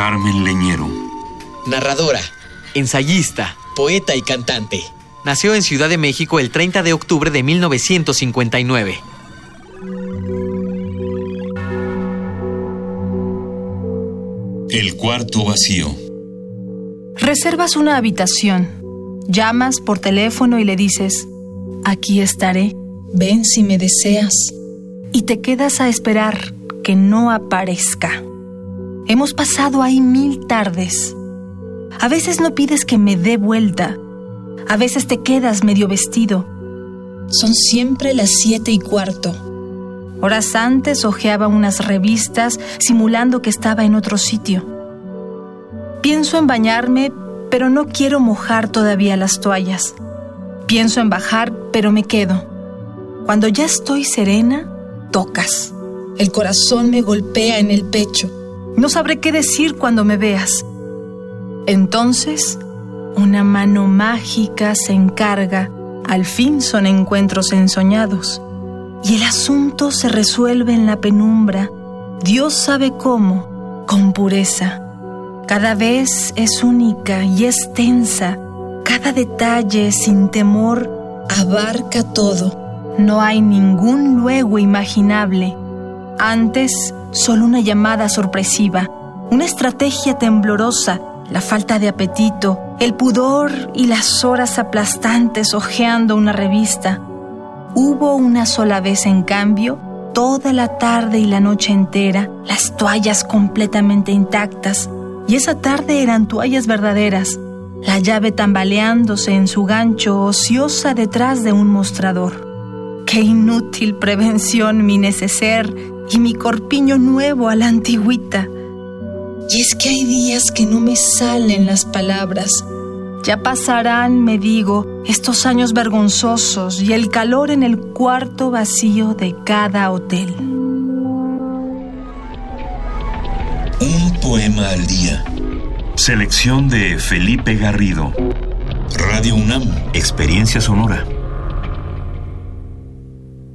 Carmen Leñero. Narradora, Ensayista. poeta y cantante. Nació en Ciudad de México el 30 de octubre de 1959. El cuarto vacío. Reservas una habitación, llamas por teléfono y le dices, aquí estaré, Ven si me deseas. y te quedas a esperar que no aparezca. Hemos pasado ahí mil tardes. A veces no pides que me dé vuelta, a veces te quedas medio vestido. Son siempre las siete y cuarto. Horas antes hojeaba unas revistas simulando que estaba en otro sitio. Pienso en bañarme, pero no quiero mojar todavía las toallas. Pienso en bajar, pero me quedo. Cuando ya estoy serena, tocas. El corazón me golpea en el pecho. No sabré qué decir cuando me veas. Entonces, una mano mágica se encarga. Al fin son encuentros ensoñados. Y el asunto se resuelve en la penumbra. Dios sabe cómo, con pureza. Cada vez es única y es tensa. Cada detalle sin temor. Abarca todo. No hay ningún luego imaginable. Antes, solo una llamada sorpresiva, una estrategia temblorosa, la falta de apetito, el pudor y las horas aplastantes hojeando una revista. Hubo una sola vez, en cambio, toda la tarde y la noche entera, las toallas completamente intactas, y esa tarde eran toallas verdaderas, la llave tambaleándose en su gancho ociosa detrás de un mostrador. Qué inútil prevención mi neceser y mi corpiño nuevo a la antigüita. Y es que hay días que no me salen las palabras. Ya pasarán, me digo, estos años vergonzosos y el calor en el cuarto vacío de cada hotel. Un poema al día. Selección de Felipe Garrido. Radio UNAM. Experiencia sonora.